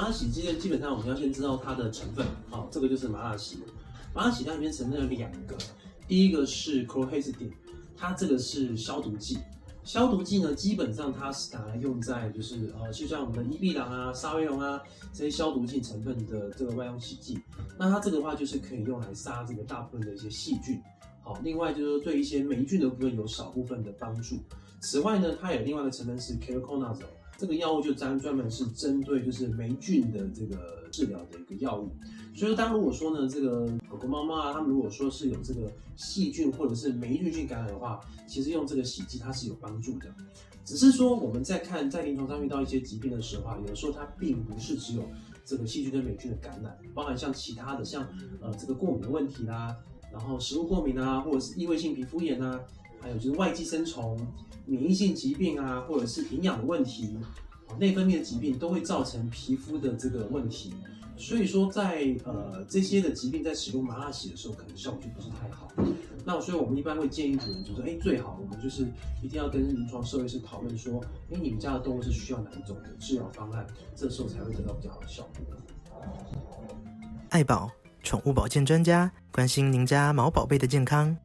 麻辣洗剂呢，基本上我们要先知道它的成分。好，这个就是麻辣洗。麻辣洗它里面成分有两个，第一个是 c h l o h e x i d i n e 它这个是消毒剂。消毒剂呢，基本上它是拿来用在就是呃，就像我们的伊碧朗啊、沙威龙啊这些消毒性成分的这个外用洗剂。那它这个话就是可以用来杀这个大部分的一些细菌。好，另外就是对一些霉菌的部分有少部分的帮助。此外呢，它有另外的成分是 ketoconazole，这个药物就专专门是针对就是霉菌的这个治疗的一个药物。所以说，当如果说呢，这个狗狗、猫猫啊，它们如果说是有这个细菌或者是霉菌性感染的话，其实用这个洗剂它是有帮助的。只是说我们在看在临床上遇到一些疾病的时候啊，有的时候它并不是只有这个细菌跟霉菌的感染，包含像其他的像呃这个过敏的问题啦，然后食物过敏啊，或者是异位性皮肤炎啊，还有就是外寄生虫。免疫性疾病啊，或者是营养的问题，内分泌的疾病都会造成皮肤的这个问题。所以说在，呃这些的疾病在使用麻辣洗的时候，可能效果就不是太好。那所以我们一般会建议主人，就说，哎，最好我们就是一定要跟临床兽医师讨论说，哎，你们家的动物是需要哪一种的治疗方案，这时候才会得到比较好的效果。爱宝宠物保健专家，关心您家毛宝贝的健康。